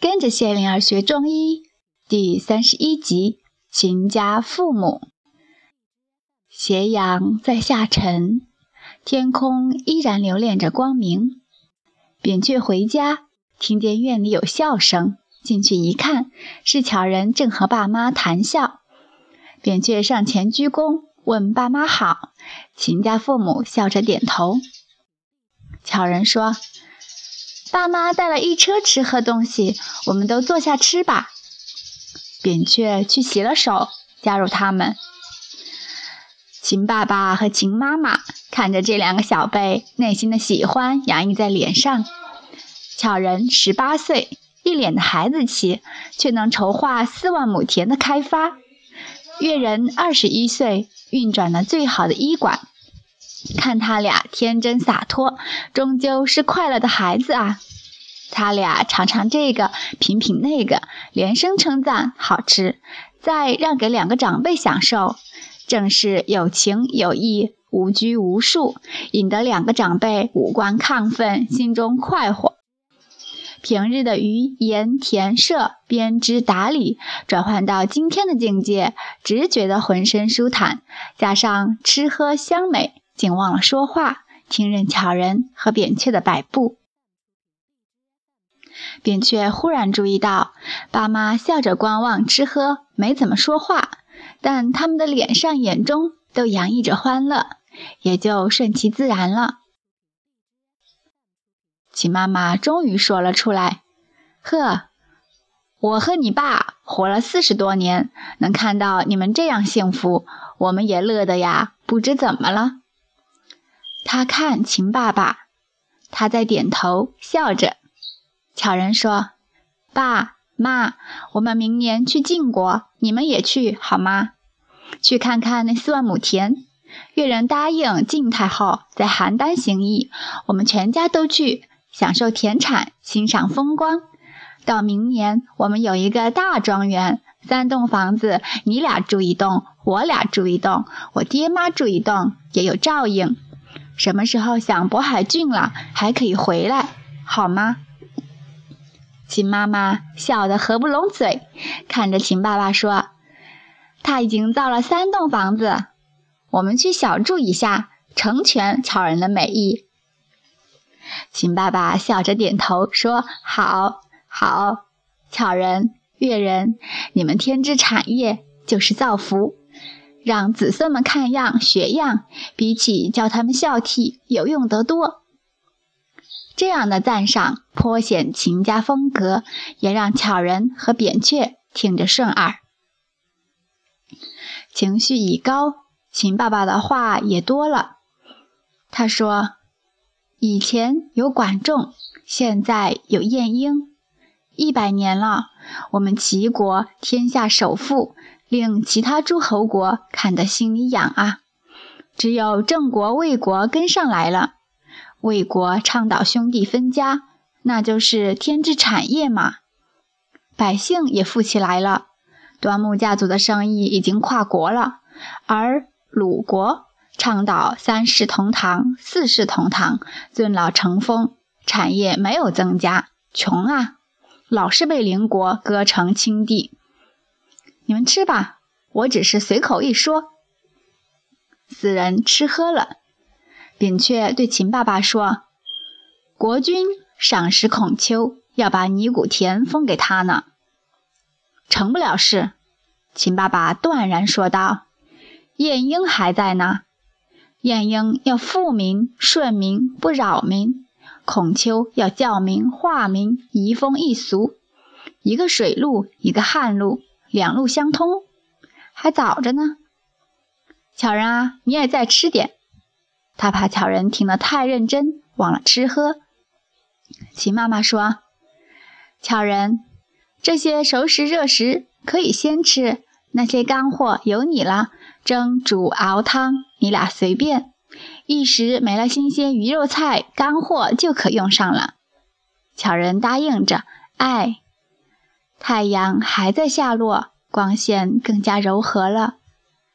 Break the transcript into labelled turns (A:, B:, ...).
A: 跟着谢灵儿学中医第三十一集：秦家父母。斜阳在下沉，天空依然留恋着光明。扁鹊回家，听见院里有笑声，进去一看，是巧人正和爸妈谈笑。扁鹊上前鞠躬，问爸妈好。秦家父母笑着点头。巧人说。爸妈带了一车吃喝东西，我们都坐下吃吧。扁鹊去洗了手，加入他们。秦爸爸和秦妈妈看着这两个小辈，内心的喜欢洋溢在脸上。巧人十八岁，一脸的孩子气，却能筹划四万亩田的开发。月人二十一岁，运转了最好的医馆。看他俩天真洒脱，终究是快乐的孩子啊！他俩尝尝这个，品品那个，连声称赞好吃，再让给两个长辈享受，正是有情有义，无拘无束，引得两个长辈五官亢奋，心中快活。平日的鱼盐田舍编织打理，转换到今天的境界，只觉得浑身舒坦，加上吃喝香美。竟忘了说话，听任巧人和扁鹊的摆布。扁鹊忽然注意到，爸妈笑着观望吃喝，没怎么说话，但他们的脸上、眼中都洋溢着欢乐，也就顺其自然了。秦妈妈终于说了出来：“呵，我和你爸活了四十多年，能看到你们这样幸福，我们也乐得呀，不知怎么了。”他看秦爸爸，他在点头笑着。巧人说：“爸妈，我们明年去晋国，你们也去好吗？去看看那四万亩田。越人答应晋太后在邯郸行医，我们全家都去，享受田产，欣赏风光。到明年，我们有一个大庄园，三栋房子，你俩住一栋，我俩住一栋，我爹妈住一栋，也有照应。”什么时候想渤海郡了，还可以回来，好吗？秦妈妈笑得合不拢嘴，看着秦爸爸说：“他已经造了三栋房子，我们去小住一下，成全巧人的美意。”秦爸爸笑着点头说：“好，好，巧人、月人，你们天之产业就是造福。”让子孙们看样学样，比起教他们孝悌有用得多。这样的赞赏颇显秦家风格，也让巧人和扁鹊听着顺耳。情绪已高，秦爸爸的话也多了。他说：“以前有管仲，现在有晏婴，一百年了，我们齐国天下首富。”令其他诸侯国看得心里痒啊！只有郑国、魏国跟上来了。魏国倡导兄弟分家，那就是天之产业嘛。百姓也富起来了，端木家族的生意已经跨国了。而鲁国倡导三世同堂、四世同堂，尊老成风，产业没有增加，穷啊，老是被邻国割成亲地。你们吃吧，我只是随口一说。四人吃喝了，扁鹊对秦爸爸说：“国君赏识孔丘，要把尼古田封给他呢。”成不了事。秦爸爸断然说道：“晏婴还在呢，晏婴要富民、顺民、不扰民；孔丘要教民、化民、移风易俗。一个水路，一个旱路。”两路相通，还早着呢。巧人啊，你也再吃点。他怕巧人听得太认真，忘了吃喝。秦妈妈说：“巧人，这些熟食热食可以先吃，那些干货由你了。蒸、煮、熬汤，你俩随便。一时没了新鲜鱼肉菜，干货就可用上了。”巧人答应着，哎。太阳还在下落，光线更加柔和了。